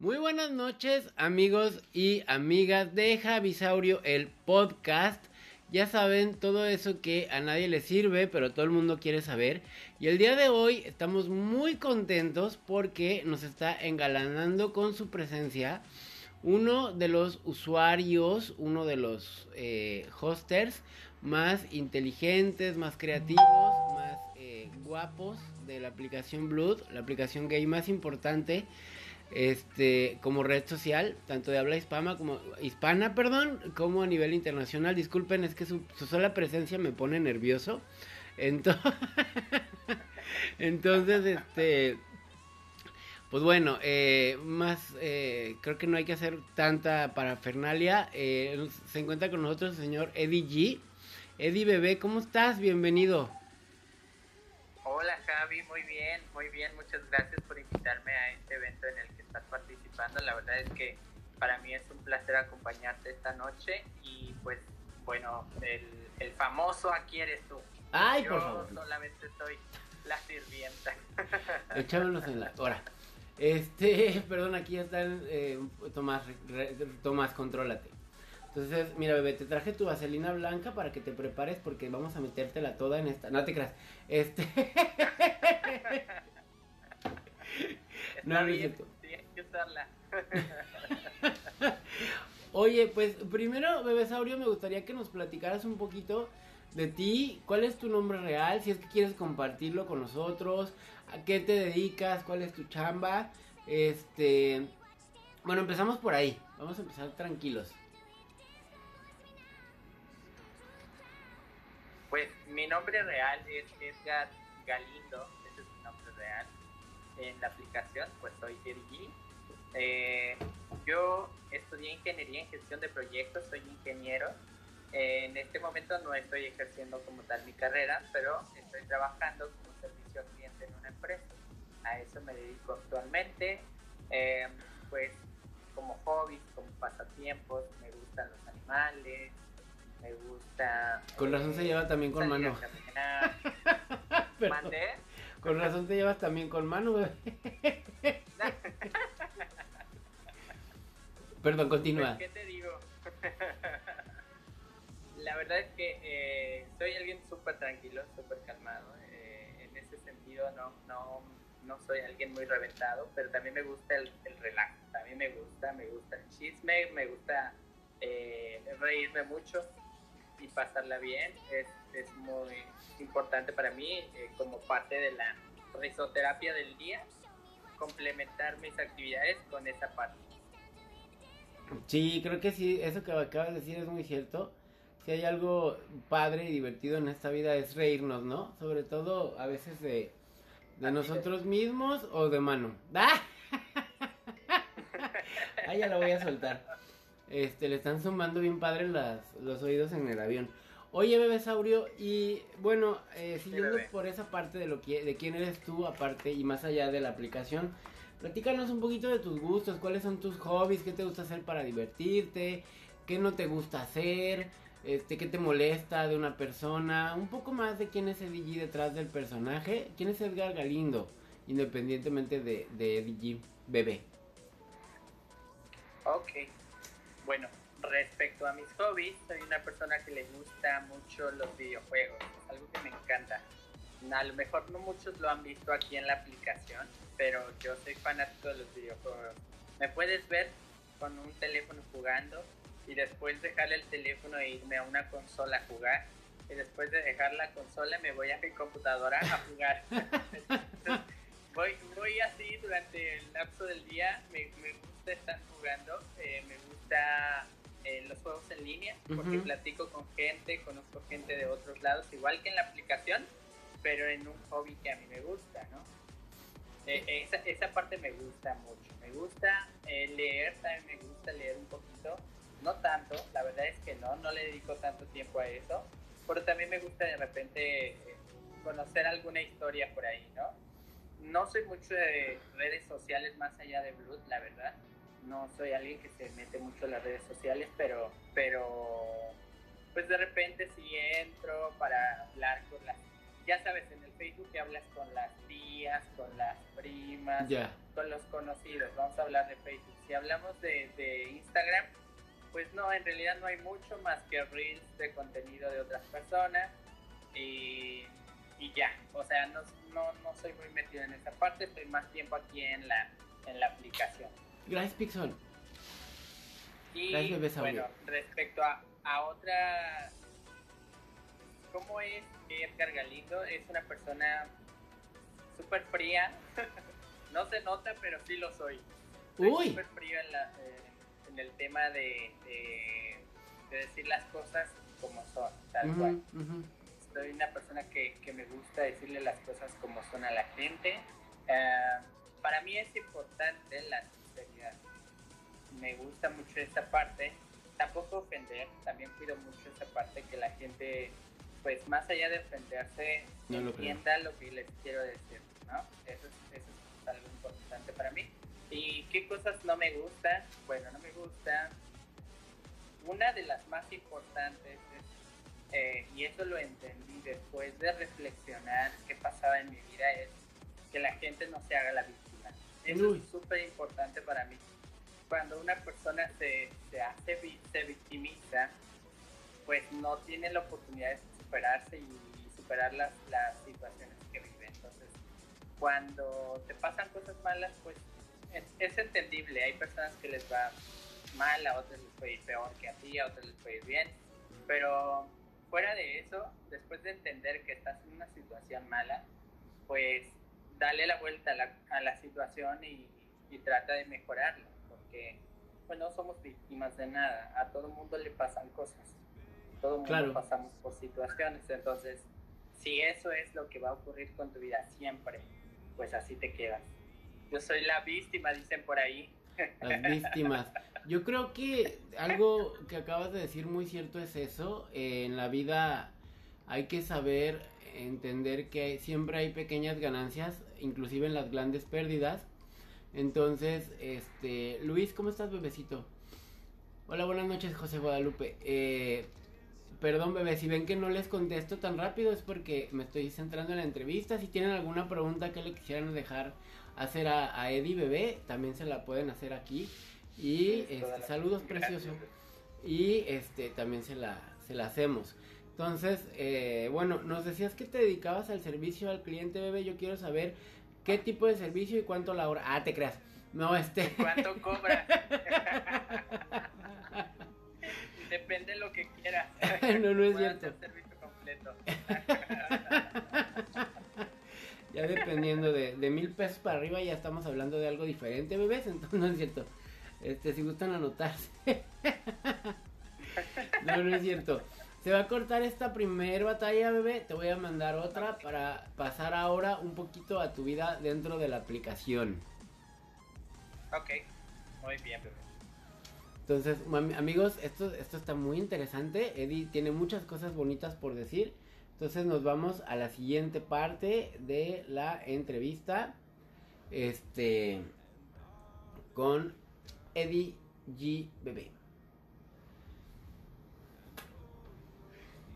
Muy buenas noches amigos y amigas de Javisaurio, el podcast. Ya saben todo eso que a nadie le sirve, pero todo el mundo quiere saber. Y el día de hoy estamos muy contentos porque nos está engalanando con su presencia uno de los usuarios, uno de los eh, hosters más inteligentes, más creativos, más eh, guapos de la aplicación Blood, la aplicación gay más importante este como red social, tanto de habla hispana como hispana, perdón, como a nivel internacional. Disculpen, es que su, sola presencia me pone nervioso. Entonces, este pues bueno, eh, más eh, creo que no hay que hacer tanta parafernalia. Eh, se encuentra con nosotros el señor Eddie G. Eddie Bebé, ¿cómo estás? Bienvenido. Hola Javi, muy bien, muy bien. Muchas gracias por invitarme a este evento en el La verdad es que para mí es un placer acompañarte esta noche y pues bueno, el, famoso aquí eres tú. Ay, Yo por favor. solamente soy la sirvienta. Echámonos en la hora. Este, perdón, aquí está eh, Tomás, Tomás, contrólate. Entonces, mira, bebé, te traje tu vaselina blanca para que te prepares porque vamos a metértela toda en esta. No te creas. Este. no, bien, sí, hay que usarla. Oye, pues primero, bebé Saurio, me gustaría que nos platicaras un poquito de ti, cuál es tu nombre real, si es que quieres compartirlo con nosotros, a qué te dedicas, cuál es tu chamba. Este, bueno, empezamos por ahí. Vamos a empezar tranquilos. Pues mi nombre real es Edgar Galindo, ese es mi nombre real. En la aplicación, pues soy Edgy. Eh, yo estudié ingeniería en gestión de proyectos, soy ingeniero. Eh, en este momento no estoy ejerciendo como tal mi carrera, pero estoy trabajando como servicio al cliente en una empresa. A eso me dedico actualmente. Eh, pues como hobbies, como pasatiempos, me gustan los animales, me gusta. Con razón se lleva también con mano. ¿Mandé? Con razón te llevas también con mano. Perdón, continúa. Pues, ¿Qué te digo? La verdad es que eh, soy alguien súper tranquilo, súper calmado. Eh, en ese sentido no, no, no soy alguien muy reventado, pero también me gusta el, el relajo. También me gusta, me gusta el chisme, me gusta eh, reírme mucho y pasarla bien. Es, es muy importante para mí eh, como parte de la risoterapia del día, complementar mis actividades con esa parte. Sí, creo que sí, eso que acabas de decir es muy cierto. Si hay algo padre y divertido en esta vida es reírnos, ¿no? Sobre todo a veces de, de nosotros mismos o de mano. ¡Ah! ah, ya la voy a soltar. Este, le están sumando bien padre las, los oídos en el avión. Oye, bebé Saurio, y bueno, eh, siguiendo por esa parte de lo que, de quién eres tú, aparte y más allá de la aplicación, platícanos un poquito de tus gustos, cuáles son tus hobbies, qué te gusta hacer para divertirte, qué no te gusta hacer, este, qué te molesta de una persona, un poco más de quién es Eddie detrás del personaje, quién es Edgar Galindo, independientemente de, de Eddie G, bebé. Ok, bueno, respecto a mis hobbies, soy una persona que le gusta mucho los videojuegos, algo que me encanta. A lo mejor no muchos lo han visto aquí en la aplicación, pero yo soy fanático de los videojuegos. Me puedes ver con un teléfono jugando y después dejar el teléfono e irme a una consola a jugar. Y después de dejar la consola me voy a mi computadora a jugar. Entonces, voy, voy así durante el lapso del día, me, me gusta estar jugando, eh, me gusta eh, los juegos en línea, porque platico con gente, conozco gente de otros lados, igual que en la aplicación, pero en un hobby que a mí me gusta, ¿no? Eh, esa, esa parte me gusta mucho, me gusta eh, leer, también me gusta leer un poquito, no tanto, la verdad es que no, no le dedico tanto tiempo a eso, pero también me gusta de repente eh, conocer alguna historia por ahí, ¿no? No soy mucho de redes sociales más allá de Blood, la verdad. No soy alguien que se mete mucho en las redes sociales, pero, pero pues de repente sí entro para hablar con las ya sabes, en el Facebook que hablas con las tías, con las primas, con los conocidos. Vamos a hablar de Facebook. Si hablamos de, de Instagram, pues no, en realidad no hay mucho más que reels de contenido de otras personas y, y ya. O sea, no, no, no soy muy metido en esa parte, estoy más tiempo aquí en la, en la aplicación. Gracias, Pixel. Y bueno, respecto a, a otra, ¿cómo es Edgar Galindo? Es una persona súper fría. no se nota, pero sí lo soy. Soy súper frío en, la, en el tema de, de, decir las cosas como son, tal cual. Soy una persona que, que, me gusta decirle las cosas como son a la gente. Uh, para mí es importante la sinceridad. Me gusta mucho esta parte. Tampoco ofender, también cuido mucho esa parte que la gente, pues más allá de ofenderse, entienda lo, que les quiero decir, ¿no? Eso es, eso es algo importante para mí. ¿Y qué cosas no me gustan? Bueno, no me gusta. Una de las más importantes es, eh, y eso lo entendí después de reflexionar qué pasaba en mi vida, es que la gente no se haga la víctima. Eso es súper importante para mí. Cuando una persona se, se hace, se victimiza, pues no tiene la oportunidad de superarse y, superar las, las situaciones que vive. Entonces, cuando te pasan cosas malas, pues es, es, entendible. Hay personas que les va mal, a otras les puede ir peor que a ti, a otras les puede ir bien. Pero fuera de eso, después de entender que estás en una situación mala, pues dale la vuelta a la, a la situación y, y, trata de mejorarla, porque pues no somos víctimas de nada, a todo mundo le pasan cosas, todo mundo pasamos por situaciones, entonces si eso es lo que va a ocurrir con tu vida siempre, pues así te quedas. Yo soy la víctima, dicen por ahí. Las víctimas. Yo creo que algo que acabas de decir muy cierto es eso. Eh, en la vida hay que saber entender que siempre hay pequeñas ganancias, inclusive en las grandes pérdidas. Entonces, este, Luis, ¿cómo estás, bebecito? Hola, buenas noches, José Guadalupe. Eh, perdón, bebé, si ven que no les contesto tan rápido es porque me estoy centrando en la entrevista. Si tienen alguna pregunta que le quisieran dejar hacer a, a Eddie, bebé, también se la pueden hacer aquí. Y este, saludos, precioso. Y este, también se la, se la hacemos. Entonces, eh, bueno, nos decías que te dedicabas al servicio al cliente, bebé. Yo quiero saber qué tipo de servicio y cuánto la hora. Ah, te creas. No, este. ¿Cuánto cobras? Depende de lo que quieras. no, no es cierto. completo. ya dependiendo de, de mil pesos para arriba, ya estamos hablando de algo diferente, bebés. Entonces, no es cierto. Este, si gustan anotarse. no, no es cierto. Se va a cortar esta primera batalla, bebé. Te voy a mandar otra para pasar ahora un poquito a tu vida dentro de la aplicación. Ok, muy bien, bebé. Entonces, amigos, esto, esto está muy interesante. Eddie tiene muchas cosas bonitas por decir. Entonces nos vamos a la siguiente parte de la entrevista. Este. Con Eddie G. Bebé.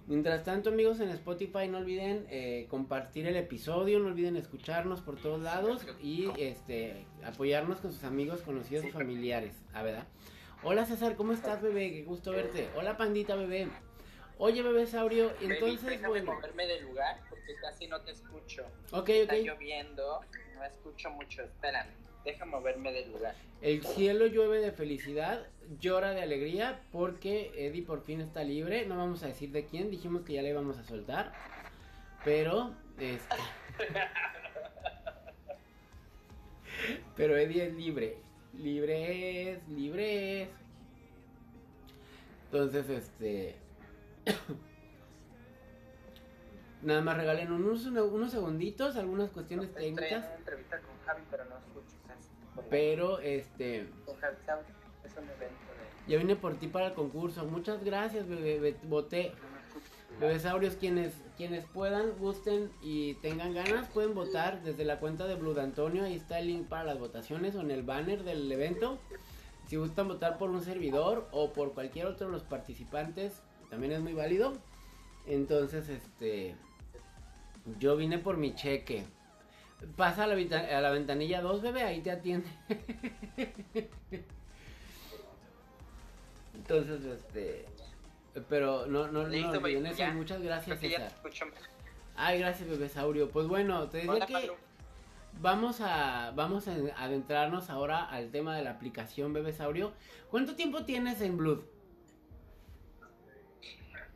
Mientras tanto, amigos, en Spotify no olviden eh, compartir el episodio, no olviden escucharnos por todos lados y este apoyarnos con sus amigos, conocidos y familiares. A ah, ver, Hola César, ¿cómo estás, bebé? Qué gusto verte. Hola Pandita, bebé. Oye, bebé Saurio, entonces, bueno. moverme del lugar porque casi no te escucho. Ok, Está lloviendo, no escucho mucho. Espérame. Deja moverme del lugar. El cielo llueve de felicidad, llora de alegría porque Eddie por fin está libre. No vamos a decir de quién, dijimos que ya le íbamos a soltar. Pero, este. pero Eddie es libre. Libre es, libre es. Entonces, este. Nada más regalen unos, unos segunditos, algunas cuestiones técnicas. entrevista con Javi, pero no escucho Pero, este... Ya vine por ti para el concurso. Muchas gracias, bebé. Voté. Bebesaurios, quienes, quienes puedan, gusten y tengan ganas, pueden votar desde la cuenta de Blue Antonio. Ahí está el link para las votaciones o en el banner del evento. Si gustan votar por un servidor o por cualquier otro de los participantes, también es muy válido. Entonces, este Yo vine por mi cheque. Pasa a la, a la ventanilla 2, bebé, ahí te atiende. Entonces, este. Pero no, no, Listo, no eso. ya. Muchas gracias, César. Ay, gracias, bebé Saurio. Pues bueno, te decía Hola, que Pablo. vamos a vamos a adentrarnos ahora al tema de la aplicación Bebé Saurio. ¿Cuánto tiempo tienes en Blood?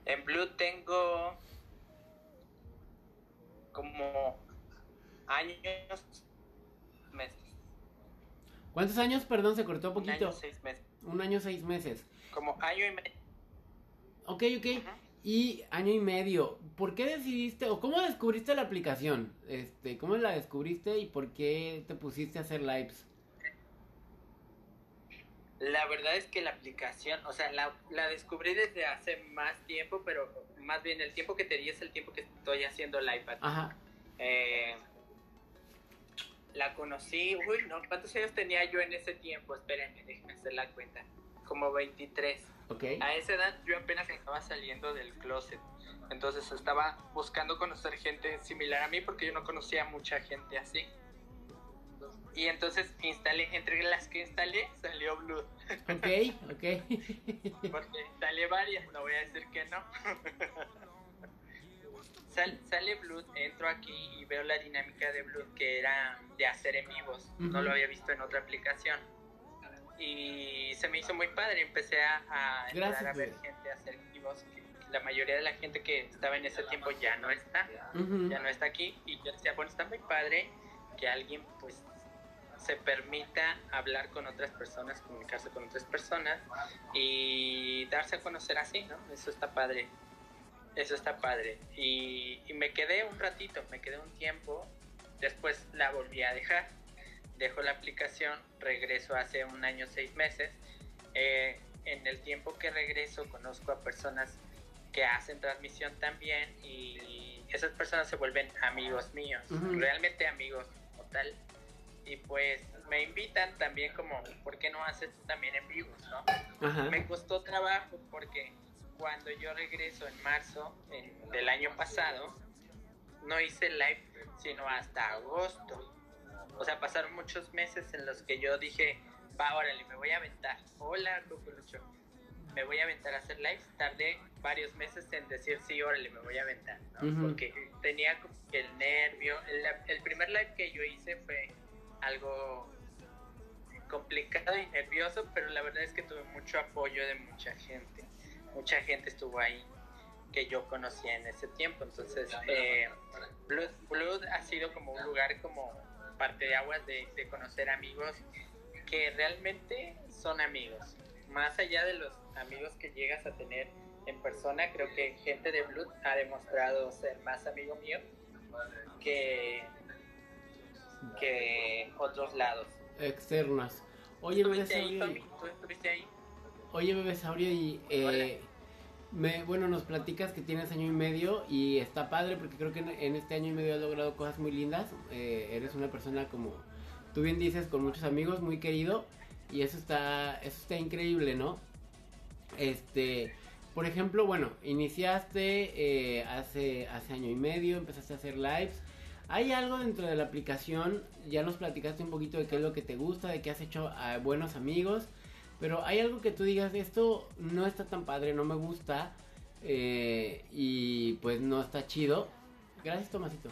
En Blue tengo como años, meses. ¿Cuántos años? Perdón, se cortó Un poquito. año, seis meses. Un año, seis meses. Como año y medio. Ok, ok. Y año y medio. ¿Por qué decidiste o cómo descubriste la aplicación? Este, ¿cómo la descubriste y por qué te pusiste a hacer lives? La verdad es que la aplicación, o sea, la, la descubrí desde hace más tiempo, pero más bien el tiempo que te di es el tiempo que estoy haciendo el iPad. Ajá. Eh, la conocí, uy, no, ¿cuántos años tenía yo en ese tiempo? Espérenme, déjenme hacer la cuenta. Como 23. Ok. A esa edad yo apenas estaba saliendo del closet. Entonces estaba buscando conocer gente similar a mí porque yo no conocía mucha gente así. Y entonces instalé, entre las que instalé salió Blue. Ok, ok. Porque instalé varias, no voy a decir que no. Sal- sale Blood, entro aquí y veo la dinámica de Blood que era de hacer en vivos. No Ujú. lo había visto en otra aplicación. Y se me hizo muy padre. Empecé a, a Gracias, a ver gente hacer en vivos. La mayoría de la gente que estaba en ese tiempo ya no está. Ya no está aquí. Y yo decía, bueno, está muy padre que alguien pues se permita hablar con otras personas, comunicarse con otras personas y darse a conocer así, ¿no? Eso está padre. Eso está padre. Y, y me quedé un ratito, me quedé un tiempo. Después la volví a dejar. Dejo la aplicación, regreso hace un año, seis meses. Eh, en el tiempo que regreso conozco a personas que hacen transmisión también y esas personas se vuelven amigos míos, Ujú. realmente amigos como tal. Y pues me invitan también como, ¿por qué no haces tú también en vivos, no? Me costó trabajo porque cuando yo regreso en marzo en- del año pasado, no hice live sino hasta agosto. O sea, pasaron muchos meses en los que yo dije, va, órale, me voy a aventar. Hola, Cuculucho. Me voy a aventar a hacer live. Tardé varios meses en decir, sí, órale, me voy a aventar. ¿no? Porque tenía como que el nervio. El, el primer live que yo hice fue algo complicado y nervioso, pero la verdad es que tuve mucho apoyo de mucha gente. Mucha gente estuvo ahí que yo conocía en ese tiempo. Entonces, eh, Blood, Blood ha sido como un lugar como parte de aguas de, de conocer amigos que realmente son amigos. Más allá de los amigos que llegas a tener en persona, creo que gente de Blood ha demostrado ser más amigo mío que, que otros lados. Externas. Oye, bebé ¿Estuviste ahí? ¿Tú estuviste ahí? Oye, bebé Saurio, y eh, me, bueno, nos platicas que tienes año y medio y está padre porque creo que en, este año y medio has logrado cosas muy lindas. Eh, eres una persona como tú bien dices, con muchos amigos, muy querido y eso está, eso está increíble, ¿no? Este, por ejemplo, bueno, iniciaste eh, hace, hace año y medio, empezaste a hacer lives. ¿Hay algo dentro de la aplicación? Ya nos platicaste un poquito de qué es lo que te gusta, de que has hecho a buenos amigos. Pero hay algo que tú digas, esto no está tan padre, no me gusta. eh, y pues no está chido. Gracias, Tomasito.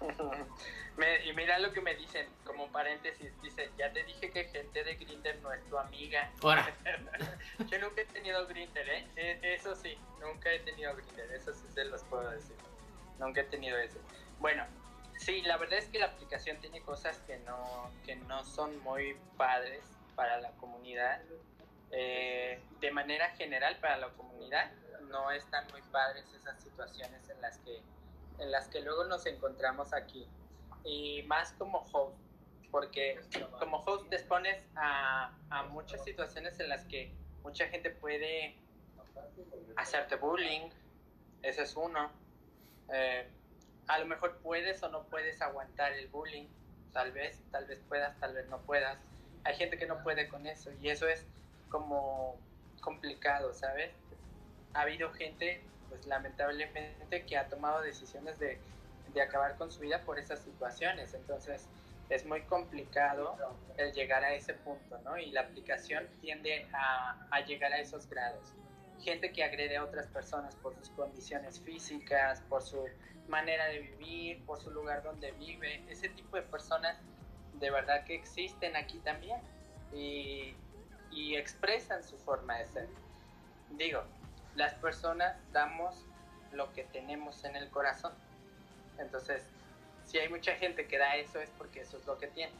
Me- y mira lo que me dicen, como paréntesis, dice, ya te dije que gente de Grinder no es tu amiga. Ahora. Yo nunca he tenido Grinder, ¿eh? E- Eso sí, nunca he tenido Grinder, eso sí se los puedo decir. Nunca he tenido eso. Bueno, sí, la verdad es que la aplicación tiene cosas que no, que no son muy padres para la comunidad. Eh, de manera general para la comunidad no están muy padres esas situaciones en las que en las que luego nos encontramos aquí y más como host porque como host te expones a, a muchas situaciones en las que mucha gente puede hacerte bullying ese es uno Eh, a lo mejor puedes o no puedes aguantar el bullying tal vez tal vez puedas tal vez no puedas hay gente que no puede con eso y eso es como complicado sabes ha habido gente pues lamentablemente que ha tomado decisiones de, de acabar con su vida por esas situaciones. Entonces es muy complicado el llegar a ese punto, ¿no? Y la aplicación tiende a, a llegar a esos grados. Gente que agrede a otras personas por sus condiciones físicas, por su manera de vivir, por su lugar donde vive. Ese tipo de personas de verdad que existen aquí también y, y expresan su forma de ser. Digo, las personas damos lo que tenemos en el corazón. Entonces, si hay mucha gente que da eso es porque eso es lo que tiene.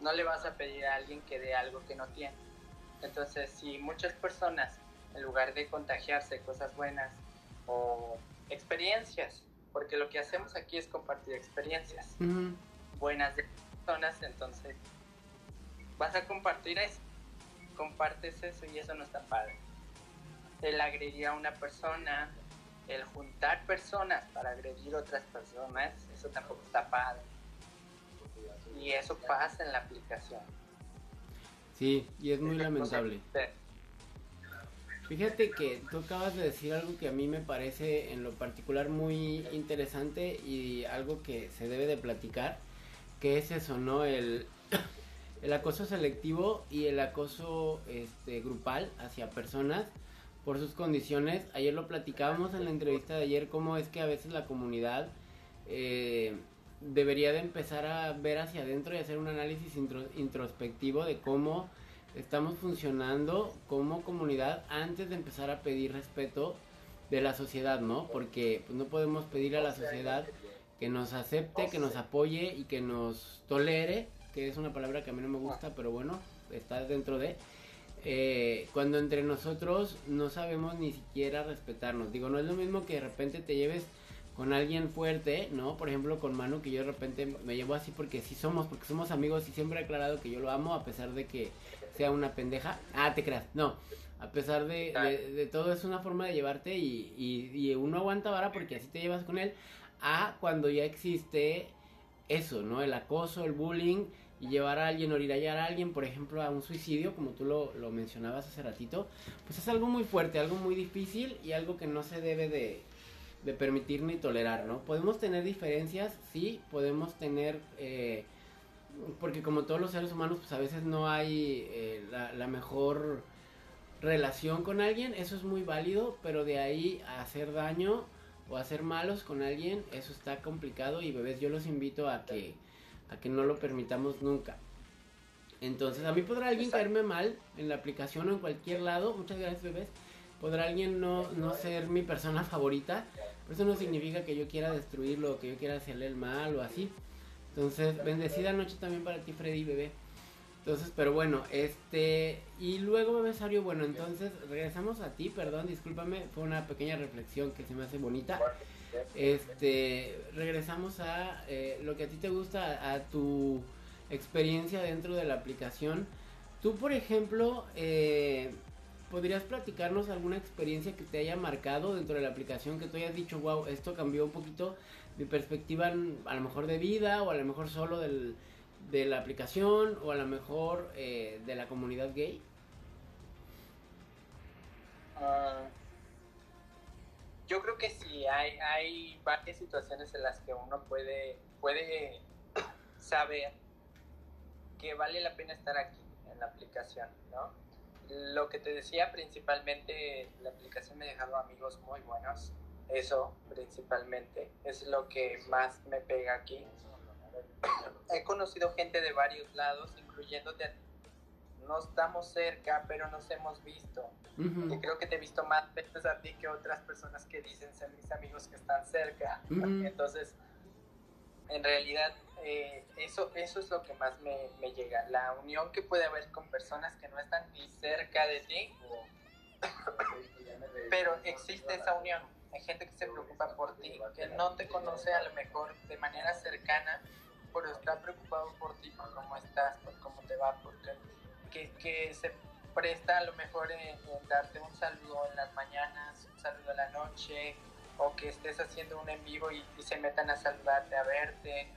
No le vas a pedir a alguien que dé algo que no tiene. Entonces, si muchas personas, en lugar de contagiarse cosas buenas o experiencias, porque lo que hacemos aquí es compartir experiencias buenas de personas, entonces vas a compartir eso, compartes eso y eso no está padre. El agredir a una persona, el juntar personas para agredir otras personas, eso tampoco está padre. Y eso pasa en la aplicación. Sí, y es muy lamentable. Fíjate que tú acabas de decir algo que a mí me parece en lo particular muy interesante y algo que se debe de platicar, que es eso, ¿no? El, el acoso selectivo y el acoso este, grupal hacia personas por sus condiciones. Ayer lo platicábamos en la entrevista de ayer, cómo es que a veces la comunidad eh, debería de empezar a ver hacia adentro y hacer un análisis introspectivo de cómo estamos funcionando como comunidad antes de empezar a pedir respeto de la sociedad, ¿no? Porque pues, no podemos pedir a la sociedad que nos acepte, que nos apoye y que nos tolere, que es una palabra que a mí no me gusta, pero bueno, está dentro de... Eh, cuando entre nosotros no sabemos ni siquiera respetarnos. Digo, no es lo mismo que de repente te lleves con alguien fuerte, ¿no? Por ejemplo, con Manu, que yo de repente me llevo así porque sí somos, porque somos amigos y siempre he aclarado que yo lo amo a pesar de que sea una pendeja. Ah, te creas, no. A pesar de, de, todo es una forma de llevarte y, y, uno aguanta vara porque así te llevas con él. A cuando ya existe eso, ¿no? El acoso, el bullying y llevar a alguien, orillar a alguien, por ejemplo, a un suicidio, como tú lo, lo mencionabas hace ratito, pues es algo muy fuerte, algo muy difícil y algo que no se debe de, de permitir ni tolerar, ¿no? Podemos tener diferencias, sí, podemos tener, eh, porque como todos los seres humanos, pues a veces no hay eh, la, mejor relación con alguien, eso es muy válido, pero de ahí a hacer daño o hacer malos con alguien, eso está complicado y bebés, yo los invito a que, a que no lo permitamos nunca. Entonces, a mí podrá alguien caerme mal en la aplicación o en cualquier lado, muchas gracias bebés, podrá alguien no, no ser mi persona favorita, pero eso no significa que yo quiera destruirlo, que yo quiera hacerle el mal o así. Entonces, bendecida noche también para ti, Freddy, bebé. Entonces, pero bueno, este. Y luego, bebé Sario, bueno, entonces regresamos a ti, perdón, discúlpame, fue una pequeña reflexión que se me hace bonita. Este. Regresamos a eh, lo que a ti te gusta, a, tu experiencia dentro de la aplicación. Tú, por ejemplo, eh, ¿podrías platicarnos alguna experiencia que te haya marcado dentro de la aplicación que tú hayas dicho, wow, esto cambió un poquito mi perspectiva a lo mejor de vida o a lo mejor solo del, de la aplicación o a lo mejor eh, de la comunidad gay? Ah, yo creo que sí, hay, hay varias situaciones en las que uno puede, puede saber que vale la pena estar aquí en la aplicación, ¿no? lo que te decía, principalmente la aplicación me ha dejado amigos muy buenos. Eso principalmente es lo que más me pega aquí. He conocido gente de varios lados, incluyéndote No estamos cerca, pero nos hemos visto. Y creo que te he visto más veces a ti que otras personas que dicen ser mis amigos que están cerca. Entonces, en realidad eh, eso, eso es lo que más me, me, llega, la unión que puede haber con personas que no están ni cerca de ti, pero existe esa unión. Hay gente que se preocupa por ti, que no te conoce a lo mejor de manera cercana, pero está preocupado por ti, por cómo estás, por cómo te va, porque que, que se presta a lo mejor en, darte un saludo en las mañanas, un saludo en la noche, o que estés haciendo un en vivo y, se metan a saludarte, a verte,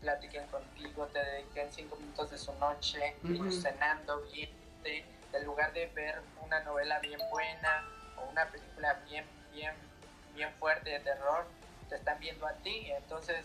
platiquen contigo, te dediquen cinco minutos de su noche, cenando, viendo, en lugar de ver una novela bien buena o una película bien, bien bien fuerte de terror, te están viendo a ti. Entonces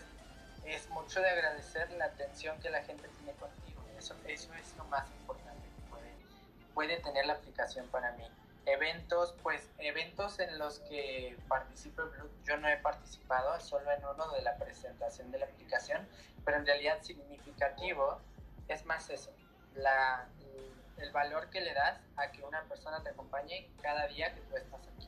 es mucho de agradecer la atención que la gente tiene contigo. Eso, eso es lo más importante que puede, tener la aplicación para mí. Eventos, pues eventos en los que participo yo no he participado, solo en uno de la presentación de la aplicación, pero en realidad significativo es más eso, la, el valor que le das a que una persona te acompañe cada día que tú estás aquí.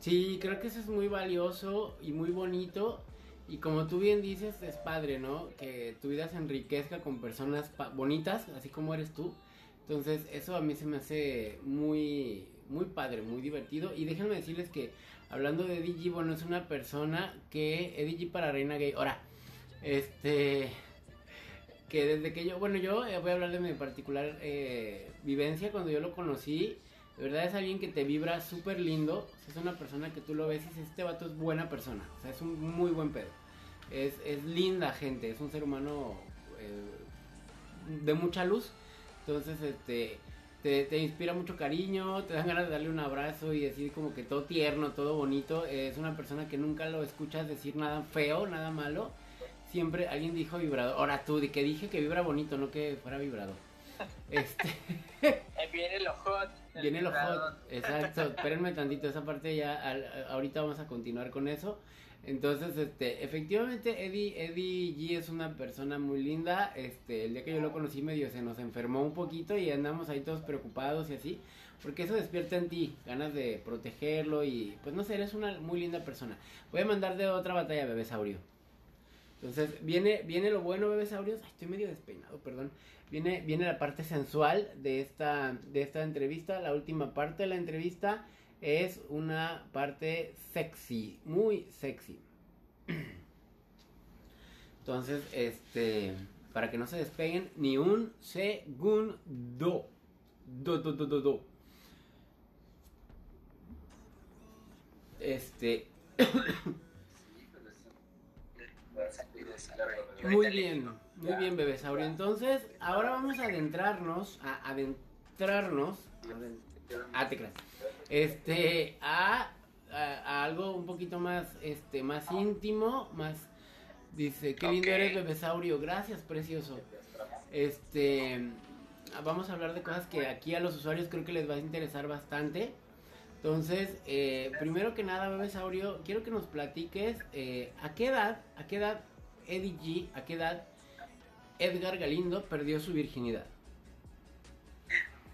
Sí, creo que eso es muy valioso y muy bonito. Y como tú bien dices, es padre, ¿no? Que tu vida se enriquezca con personas bonitas, así como eres tú. Entonces, eso a mí se me hace muy, muy padre, muy divertido. Y déjenme decirles que, hablando de G, bueno, es una persona que, G para Reina Gay. Ahora, este, que desde que yo, bueno, yo eh, voy a hablar de mi particular eh, vivencia cuando yo lo conocí. De verdad es alguien que te vibra súper lindo. es una persona que tú lo ves y dices, este vato es buena persona. O sea, es un muy buen pedo. Es, es linda gente, es un ser humano eh, de mucha luz. Entonces, este, te, te, inspira mucho cariño, te dan ganas de darle un abrazo y decir como que todo tierno, todo bonito. Es una persona que nunca lo escuchas decir nada feo, nada malo siempre alguien dijo vibrador. Ahora tú, de que dije que vibra bonito, no que fuera vibrador. Este. viene lo hot. Viene lo hot. Exacto. Espérenme tantito, esa parte ya. ahorita vamos a continuar con eso. Entonces, este, efectivamente, Eddie, Eddie G es una persona muy linda. Este, el día que yo lo conocí medio se nos enfermó un poquito y andamos ahí todos preocupados y así. Porque eso despierta en ti ganas de protegerlo y pues no sé, eres una muy linda persona. Voy a mandar de otra batalla, bebé Saurio. Entonces, viene, viene lo bueno, bebesaurios. Ay, estoy medio despeinado, perdón. Viene, viene la parte sensual de esta, de esta entrevista. La última parte de la entrevista es una parte sexy, muy sexy. Entonces, este, para que no se despeguen ni un segundo. Do, do, do, do, do. Este. Muy bien, muy bien, Bebesaurio. Entonces, ahora vamos a adentrarnos, a adentrarnos, ah, te creas, este, a, a, algo un poquito más, este, más íntimo, más, dice, qué lindo eres, Bebesaurio, gracias, precioso. Este, vamos a hablar de cosas que aquí a los usuarios creo que les va a interesar bastante. Entonces, eh, primero que nada, Bebesaurio, quiero que nos platiques eh, a qué edad, a qué edad Eddie G, a qué edad Edgar Galindo perdió su virginidad.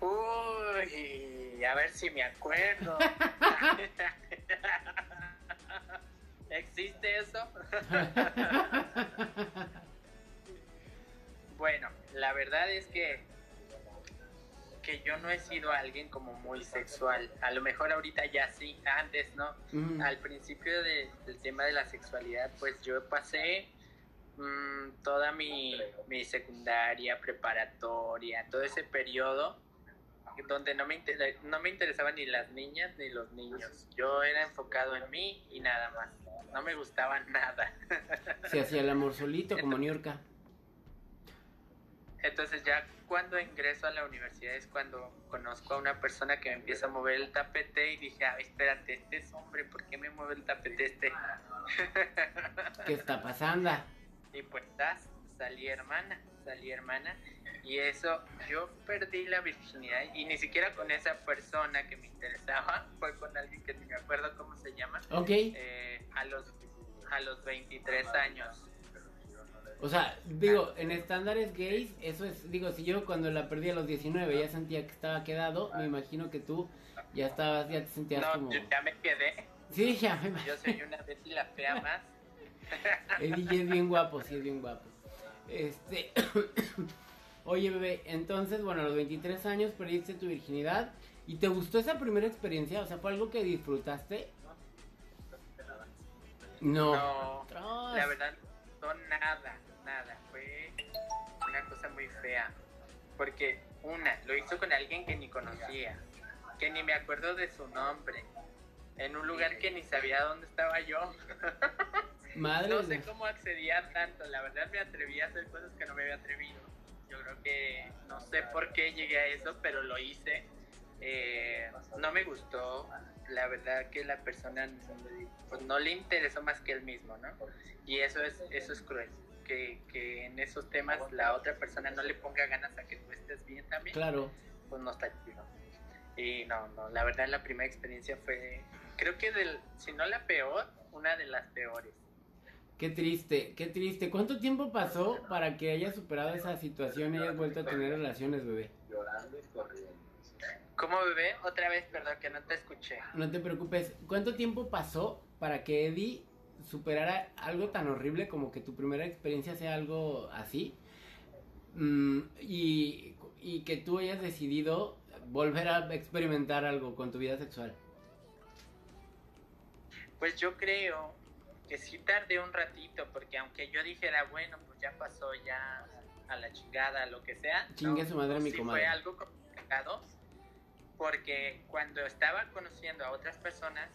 Uy, a ver si me acuerdo. ¿Existe eso? bueno, la verdad es que que yo no he sido alguien como muy sexual. A lo mejor ahorita ya sí, antes no. Al principio del tema de la sexualidad, pues yo pasé mm, toda mi, mi, secundaria, preparatoria, todo ese periodo donde no me, no me interesaban ni las niñas ni los niños. Yo era enfocado en mí y nada más. No me gustaba nada. Se hacía el amor solito como Niurka. Entonces ya cuando ingreso a la universidad es cuando conozco a una persona que me empieza a mover el tapete y dije, ah, espérate, este es hombre, ¿por qué me mueve el tapete este? ¿Qué está pasando? Y pues salí hermana, salí hermana y eso, yo perdí la virginidad y ni siquiera con esa persona que me interesaba, fue con alguien que ni me acuerdo cómo se llama. Ok. Eh, a, los, a los 23 años o sea, digo, en estándares gays, eso es, digo, si yo cuando la perdí a los 19 ya sentía que estaba quedado, me imagino que tú ya estabas, ya te sentías no, como... Yo ya me quedé. Sí, ya me Yo soy una Betty la fea más. El DJ es bien guapo, sí es bien guapo. Este... Oye, bebé, entonces, bueno, a los 23 años perdiste tu virginidad. ¿Y te gustó esa primera experiencia? O sea, ¿fue algo que disfrutaste? No. No, la verdad, no nada nada, fue una cosa muy fea. Porque, una, lo hizo con alguien que ni conocía, que ni me acuerdo de su nombre, en un lugar que ni sabía dónde estaba yo. Madre no sé cómo accedía tanto, la verdad me atreví a hacer cosas que no me había atrevido. Yo creo que no sé por qué llegué a eso, pero lo hice. Eh, no me gustó, la verdad que la persona pues, no le interesó más que él mismo, ¿no? Y eso es, eso es cruel. Que, que en esos temas la otra persona no le ponga ganas a que tú estés bien también. Claro. Pues no está chido. Y no, no, la verdad la primera experiencia fue, creo que del, si no la peor, una de las peores. Qué triste, qué triste. ¿Cuánto tiempo pasó para que hayas superado esa situación y hayas vuelto a tener relaciones, bebé? Llorando y corriendo. ¿Cómo, bebé? Otra vez, perdón, que no te escuché. No te preocupes. ¿Cuánto tiempo pasó para que Eddie superara algo tan horrible como que tu primera experiencia sea algo así? Mm, y, y que tú hayas decidido volver a experimentar algo con tu vida sexual. Pues yo creo que sí tardé un ratito, porque aunque yo dijera, bueno, pues ya pasó ya a la chingada, lo que sea. Chingue su madre, mi sí comadre. Fue algo complicado, porque cuando estaba conociendo a otras personas,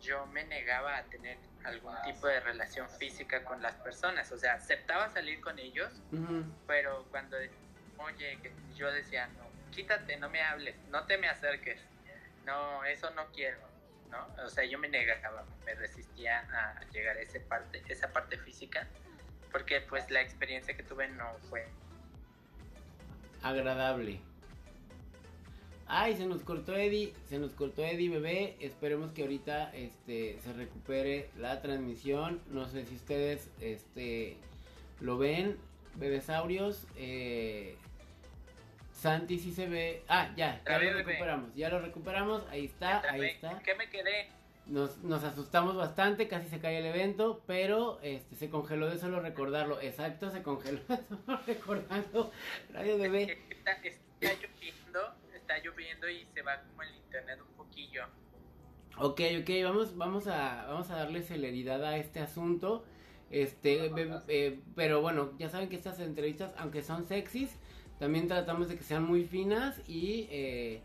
yo me negaba a tener algún tipo de relación física con las personas. O sea, aceptaba salir con ellos, pero cuando, oye, yo decía, no, quítate, no me hables, no te me acerques. No, eso no quiero, ¿no? O sea, yo me negaba, me resistía a llegar a esa parte, esa parte física, porque pues la experiencia que tuve no fue agradable. Ay, se nos cortó Eddie, se nos cortó Eddie bebé. Esperemos que ahorita este se recupere la transmisión. No sé si ustedes este lo ven, bebesaurios. Eh, Santi sí se ve. Ah, ya, ya lo recuperamos. Ya lo recuperamos. Ahí está, ahí está. ¿Qué me quedé? Nos, nos asustamos bastante, casi se cae el evento, pero este se congeló de solo recordarlo. Exacto, se congeló de solo recordando Radio Bebé. Está, está lloviendo, está lloviendo y se va como el internet un poquillo. Ok, ok, vamos, vamos a, vamos a darle celeridad a este asunto. Este, eh, pero bueno, ya saben que estas entrevistas, aunque son sexys, también tratamos de que sean muy finas y eh,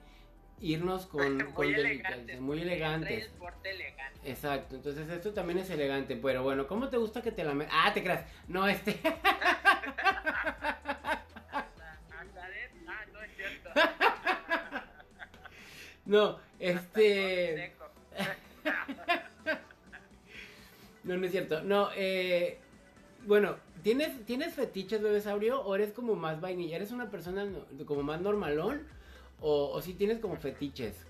irnos con, muy con elegantes, muy elegantes. Elegante. Exacto, entonces esto también es elegante, pero bueno, ¿cómo te gusta que te la me Ah, te creas. No, este. no, este. no, no es cierto. No, eh. Bueno, ¿Tienes, ¿Tienes fetiches, bebesaurio? ¿O eres como más vainilla? ¿Eres una persona como más normalón? ¿O, o sí tienes como fetiches?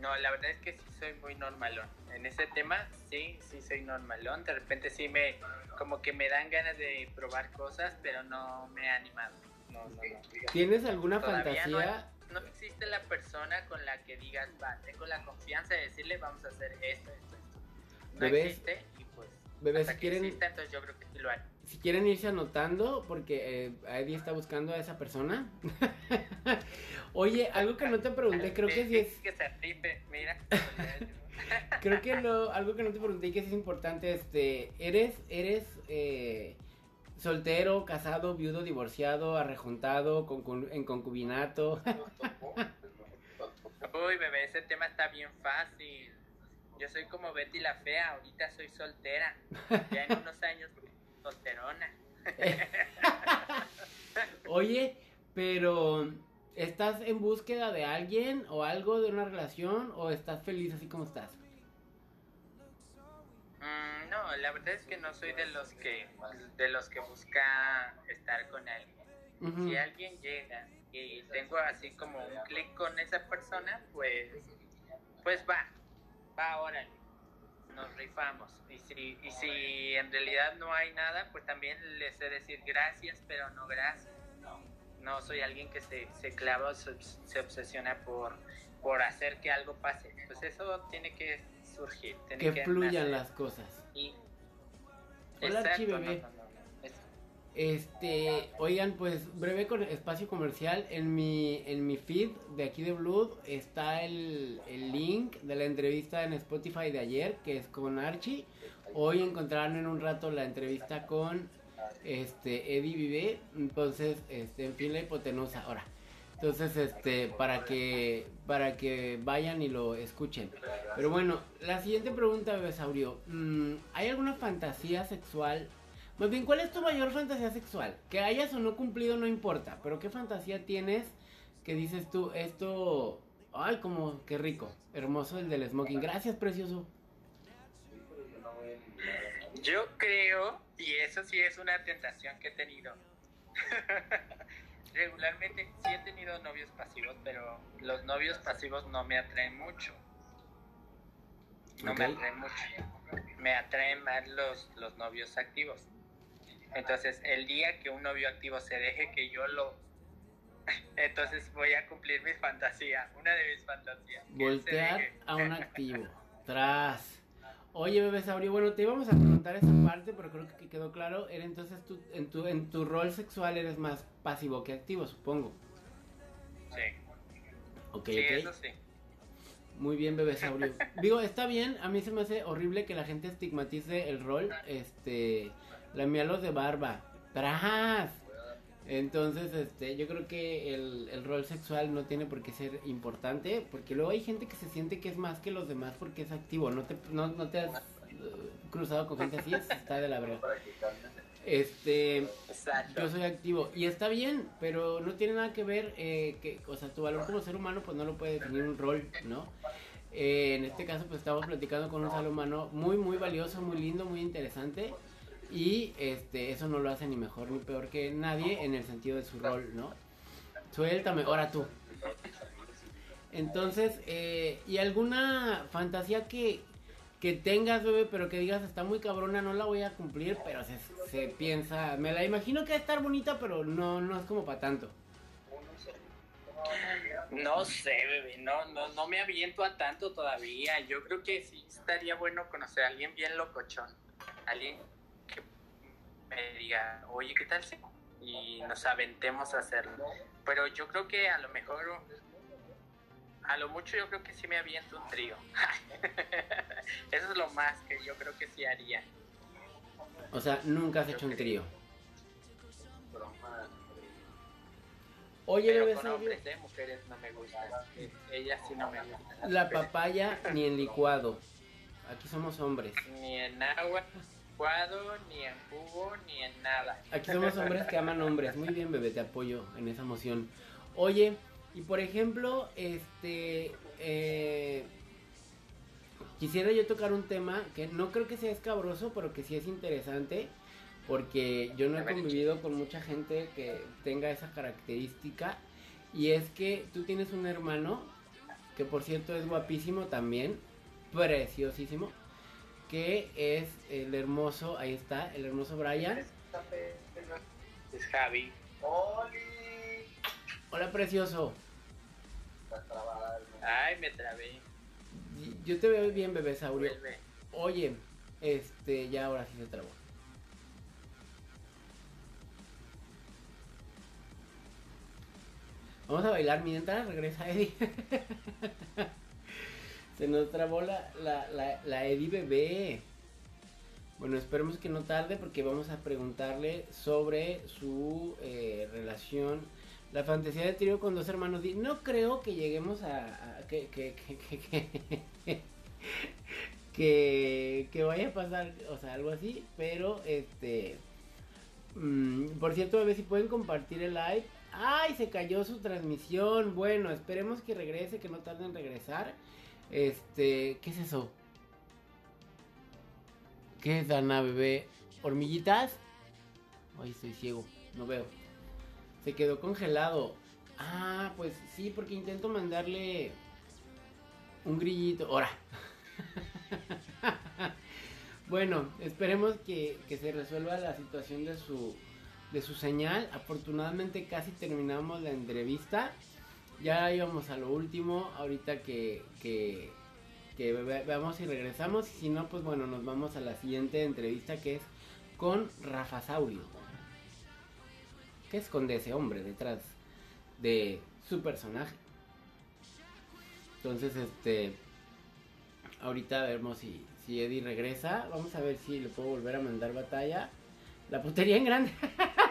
No, la verdad es que sí soy muy normalón. En ese tema, sí, sí soy normalón. De repente sí me, como que me dan ganas de probar cosas, pero no me he animado. No, no, no. ¿Tienes alguna fantasía? No, existe la persona con la que digas, va, tengo la confianza de decirle, vamos a hacer esto, esto, esto. No existe Si quieren. yo creo que sí lo hay. Si quieren irse anotando, porque eh, Eddie está buscando a esa persona. Oye, algo que no te pregunté, creo que sí es. Que se ripe, mira. creo que lo, algo que no te pregunté y que sí es importante, este, eres, eres eh, soltero, casado, viudo, divorciado, arrejuntado, con, en concubinato. Uy, bebé, ese tema está bien fácil. Yo soy como Betty la Fea, ahorita soy soltera. Ya en unos años, solterona. Oye, pero ¿estás en búsqueda de alguien o algo de una relación o estás feliz así como estás? Mm, no, la verdad es que no soy de los que de los que busca estar con alguien. Si alguien llega y tengo así como un clic con esa persona, pues pues va, va, ahora nos rifamos. Y si, y si en realidad no hay nada, pues también les sé decir gracias, pero no gracias. No, soy alguien que se, se clava o se, obsesiona por, por hacer que algo pase. Pues eso tiene que surgir. que, fluyan las cosas. Y, Hola, exacto, este, oigan, pues breve con espacio comercial. En mi, en mi feed de aquí de Blood está el, el, link de la entrevista en Spotify de ayer, que es con Archie. Hoy encontrarán en un rato la entrevista con este Eddie Vive. Entonces, este, en fin, la hipotenusa. Ahora. Entonces, este, para que, para que vayan y lo escuchen. Pero bueno, la siguiente pregunta, Bebesaurio. Mm, ¿Hay alguna fantasía sexual más bien, ¿cuál es tu mayor fantasía sexual? Que hayas o no cumplido no importa, pero ¿qué fantasía tienes que dices tú, esto, ay, como, qué rico, hermoso el del smoking. Gracias, precioso. Yo creo, y eso sí es una tentación que he tenido. Regularmente sí he tenido novios pasivos, pero los novios pasivos no me atraen mucho. No me atraen mucho. Me atraen más los, los novios activos. Entonces, el día que un novio activo se deje que yo lo... Entonces voy a cumplir mi fantasía, una de mis fantasías. Voltear a un activo. Tras. Oye, bebé Saurio, bueno, te íbamos a preguntar esa parte, pero creo que quedó claro. Era entonces tú, en tu, en tu rol sexual eres más pasivo que activo, supongo. Sí. Ok, Sí, ok. eso sí. Muy bien, bebé Saurio. Digo, está bien, a mí se me hace horrible que la gente estigmatice el rol. Este, la mía los de barba. ¡Tras! Entonces, este, yo creo que el, el rol sexual no tiene por qué ser importante, porque luego hay gente que se siente que es más que los demás porque es activo. ¿No te, no, no te has eh, cruzado con gente así? Es- Está de la verga. Este, Exacto. yo soy activo y está bien, pero no tiene nada que ver eh, que, o sea, tu valor como ser humano pues no lo puede definir un rol, ¿no? Eh, en este caso pues estamos platicando con un ser humano muy muy valioso, muy lindo, muy interesante y este eso no lo hace ni mejor ni peor que nadie en el sentido de su rol, ¿no? Suéltame, ahora tú. Entonces, eh, ¿y alguna fantasía que, que tengas, bebé, pero que digas está muy cabrona, no la voy a cumplir, pero se, se piensa, me la imagino que va a estar bonita, pero no, no es como para tanto. No sé, bebé, no, no, no me aviento a tanto todavía. Yo creo que sí estaría bueno conocer a alguien bien locochón. Alguien me diga, oye, ¿qué tal si? Y nos aventemos a hacerlo. Pero yo creo que a lo mejor, a lo mucho yo creo que sí me aviento un trío. Eso es lo más que yo creo que sí haría. O sea, nunca has hecho un trío. Oye, Pero con hombres, ¿eh? Mujeres no me gustan. Ellas sí no me gustan. la papaya ni en licuado. Aquí somos hombres. Ni en agua, licuado, ni en jugo, ni en nada. Aquí somos hombres que aman hombres. Muy bien, bebé, te apoyo en esa moción. Oye, y por ejemplo, este. eh, quisiera yo tocar un tema que no creo que sea escabroso, pero que sí es interesante. Porque yo no he convivido con mucha gente que tenga esa característica. Y es que tú tienes un hermano, que por cierto es guapísimo también, preciosísimo, que es el hermoso, ahí está, el hermoso Brian. Es Javi. Hola, precioso. Ay, me trabé. Yo te veo bien, bebé Saurio. Vuelve. Oye, este, ya ahora sí se trabó. Vamos a bailar mientras regresa Eddie. se nos trabó la, la, la, la Eddie bebé. Bueno, esperemos que no tarde porque vamos a preguntarle sobre su eh, relación, la fantasía de trío con dos hermanos. No creo que lleguemos a, a- que, que, que, que, vaya a pasar, o sea, algo así, pero este... mm, por cierto, bebé, si pueden compartir el live. ¡Ay! Se cayó su transmisión. Bueno, esperemos que regrese, que no tarde en regresar. Este, ¿qué es eso? ¿Qué es Dana, bebé? ¿Hormiguitas? Ay, estoy ciego, no veo. Se quedó congelado. Ah, pues sí, porque intento mandarle un grillito. Ahora. bueno, esperemos que, que se resuelva la situación de su, de su señal. Afortunadamente casi terminamos la entrevista. Ya íbamos a lo último. Ahorita que, que, que ve- veamos si regresamos. Y si no, pues bueno, nos vamos a la siguiente entrevista que es con Rafa Saurio. ¿Qué esconde ese hombre detrás de su personaje? Entonces, este. Ahorita vemos si, si Eddie regresa. Vamos a ver si le puedo volver a mandar batalla. La putería en grande.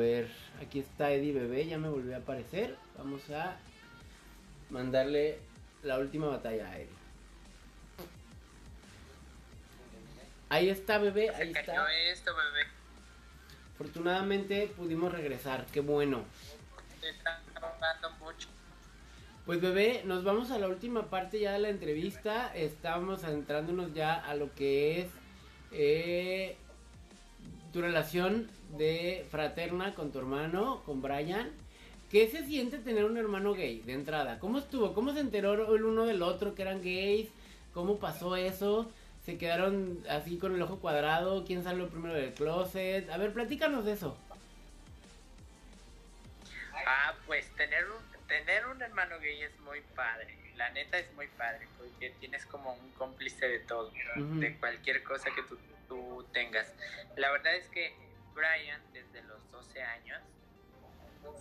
ver, aquí está Eddie Bebé, ya me volvió a aparecer. Vamos a mandarle la última batalla a Eddie. Ahí está, bebé, ahí Se está. esto, bebé. Afortunadamente pudimos regresar, qué bueno. Está mucho. Pues bebé, nos vamos a la última parte ya de la entrevista. Estamos adentrándonos ya a lo que es eh, tu relación de fraterna con tu hermano, con Brian. ¿Qué se siente tener un hermano gay de entrada? ¿Cómo estuvo? ¿Cómo se enteró el uno del otro que eran gays? ¿Cómo pasó eso? ¿Se quedaron así con el ojo cuadrado? ¿Quién salió primero del closet? A ver, platícanos de eso. Ah, pues tener un, tener un hermano gay es muy padre. La neta es muy padre porque tienes como un cómplice de todo, de cualquier cosa que tú, tú tengas. La verdad es que Brian desde los 12 años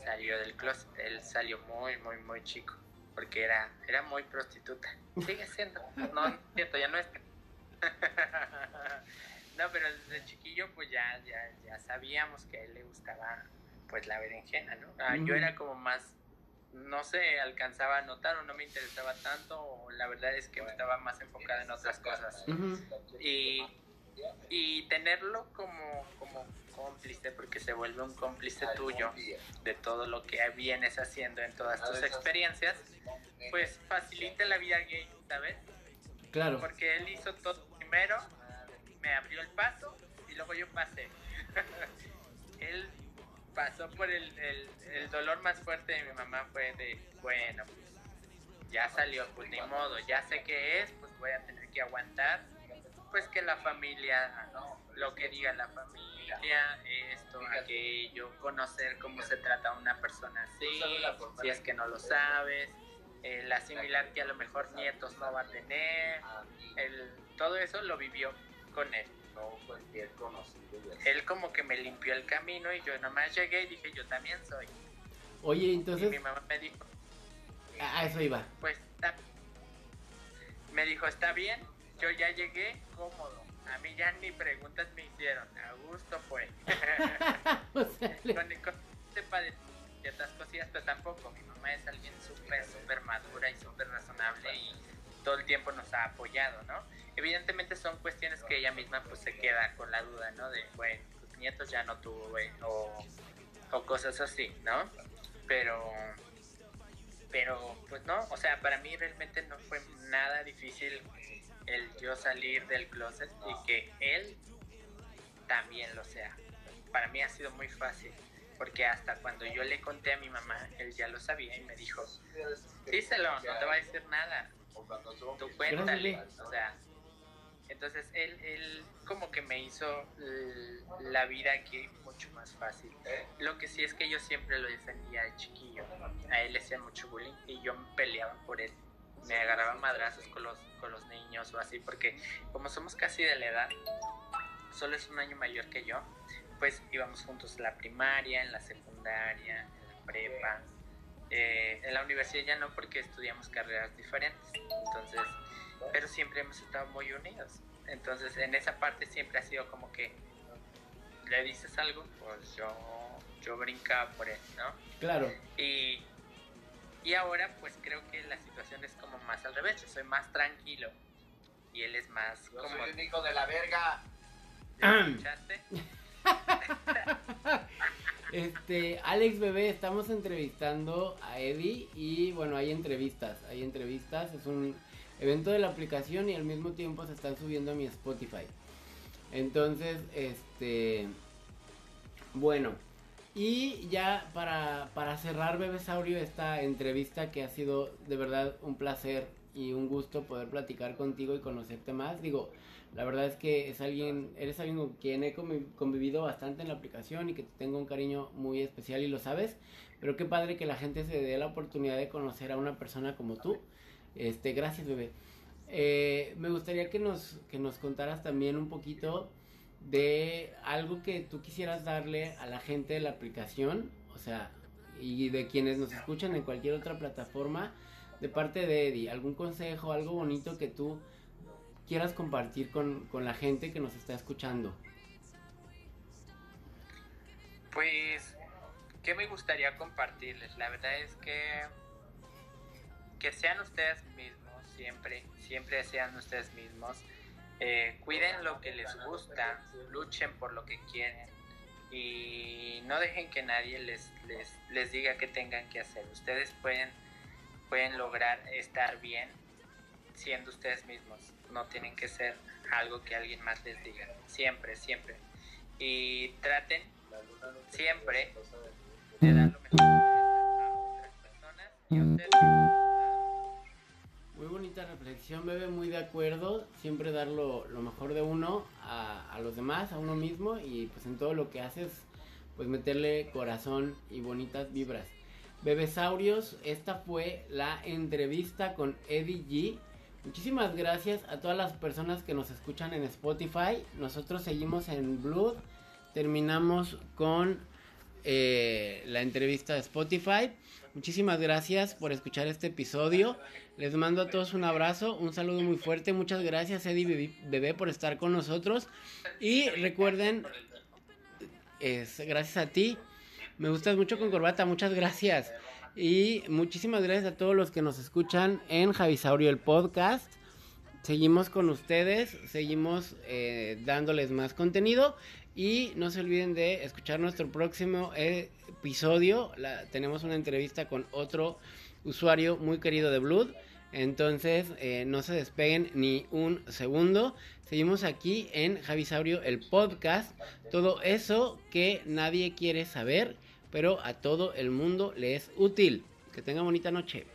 salió del closet. Él salió muy, muy, muy chico porque era, era muy prostituta. Sigue siendo. No, es cierto, ya no es. no, pero desde chiquillo pues ya, ya, ya sabíamos que a él le gustaba pues la berenjena, ¿no? Ah, Yo era como más, no sé, alcanzaba a notar o no me interesaba tanto, o la verdad es que estaba más enfocada en otras cosas. Ujú. Y, y tenerlo como, como cómplice, porque se vuelve un cómplice tuyo de todo lo que vienes haciendo en todas tus experiencias, pues facilita la vida gay, ¿sabes? Claro. Porque él hizo todo primero, me abrió el paso y luego yo pasé. él pasó por el, el, el dolor más fuerte de mi mamá fue de, bueno, pues ya salió, pues ni modo, ya sé qué es, pues voy a tener que aguantar, pues que la familia, lo que diga la familia, esto, aquello, conocer cómo se trata una persona así, si es que no lo sabes, el asimilar que a lo mejor nietos no va a tener, el, todo eso lo vivió con él. Él como que me limpió el camino y yo nomás llegué y dije, yo también soy. Oye, Y entonces, mi mamá me dijo, a a eso iba. pues está... Me dijo, está bien, yo ya llegué cómodo. A mí ya ni preguntas me hicieron, a gusto fue. o sea, con sepa de ciertas cosillas, pero tampoco. Mi mamá es alguien súper, súper madura y súper razonable y todo el tiempo nos ha apoyado, ¿no? Evidentemente son cuestiones que ella misma pues se queda con la duda, ¿no? De, bueno, tus nietos ya no tuve o, o cosas así, ¿no? Pero, pero pues no, o sea, para mí realmente no fue nada difícil el yo salir del closet y que él también lo sea. Para mí ha sido muy fácil, porque hasta cuando yo le conté a mi mamá, él ya lo sabía y me dijo, díselo, no te va a decir nada, tú cuéntale, o sea, entonces él, él como que me hizo la vida aquí mucho más fácil. Lo que sí es que yo siempre lo defendía de chiquillo, a él le hacían mucho bullying y yo me peleaba por él. Me agarraba madrazos con los, con los niños o así, porque como somos casi de la edad, solo es un año mayor que yo, pues íbamos juntos en la primaria, en la secundaria, en la prepa. Eh, en la universidad ya no porque estudiamos carreras diferentes, entonces, pero siempre hemos estado muy unidos. Entonces en esa parte siempre ha sido como que le dices algo, pues yo, yo brincaba por él, ¿no? claro. Y, y ahora pues creo que la situación es como más al revés, yo soy más tranquilo y él es más Yo como... soy un hijo de la verga. ¿Ya escuchaste? Este, Alex Bebé, estamos entrevistando a Eddie y bueno, hay entrevistas, hay entrevistas, es un evento de la aplicación y al mismo tiempo se están subiendo a mi Spotify. Entonces, este, bueno, y ya para, para cerrar Bebesaurio esta entrevista que ha sido de verdad un placer y un gusto poder platicar contigo y conocerte más, digo, la verdad es que es alguien, eres alguien con quien he convi- convivido bastante en la aplicación y que te tengo un cariño muy especial y lo sabes. Pero qué padre que la gente se dé la oportunidad de conocer a una persona como tú. Este, gracias, bebé. Eh, me gustaría que nos, que nos contaras también un poquito de algo que tú quisieras darle a la gente de la aplicación, o sea, y de quienes nos escuchan en cualquier otra plataforma, de parte de Eddie, algún consejo, algo bonito que tú quieras compartir con, con la gente que nos está escuchando. Pues, ¿qué me gustaría compartirles? La verdad es que que sean ustedes mismos, siempre, siempre sean ustedes mismos. Eh, cuiden lo que les gusta, luchen por lo que quieren. y no dejen que nadie les, les, les diga qué tengan que hacer. Ustedes pueden, pueden lograr estar bien siendo ustedes mismos. No tienen que ser algo que alguien más les diga. Siempre, siempre. Y traten siempre de dar lo mejor a otras personas y a ustedes. Bonita reflexión, bebé, muy de acuerdo. Siempre dar lo, mejor de uno a, a, los demás, a uno mismo y pues en todo lo que haces, pues meterle corazón y bonitas vibras. Bebesaurios, esta fue la entrevista con Eddie G. Muchísimas gracias a todas las personas que nos escuchan en Spotify. Nosotros seguimos en Blood. Terminamos con eh, la entrevista de Spotify. Muchísimas gracias por escuchar este episodio. Les mando a todos un abrazo, un saludo muy fuerte. Muchas gracias, Eddie Bebé, por estar con nosotros. Y recuerden, es gracias a ti. Me gustas mucho con corbata, muchas gracias. Y muchísimas gracias a todos los que nos escuchan en Javisaurio el podcast. Seguimos con ustedes, seguimos eh, dándoles más contenido. Y no se olviden de escuchar nuestro próximo episodio. La, tenemos una entrevista con otro usuario muy querido de Blood. Entonces, eh, no se despeguen ni un segundo. Seguimos aquí en Javisaurio, el podcast. Todo eso que nadie quiere saber, pero a todo el mundo le es útil. Que tengan bonita noche.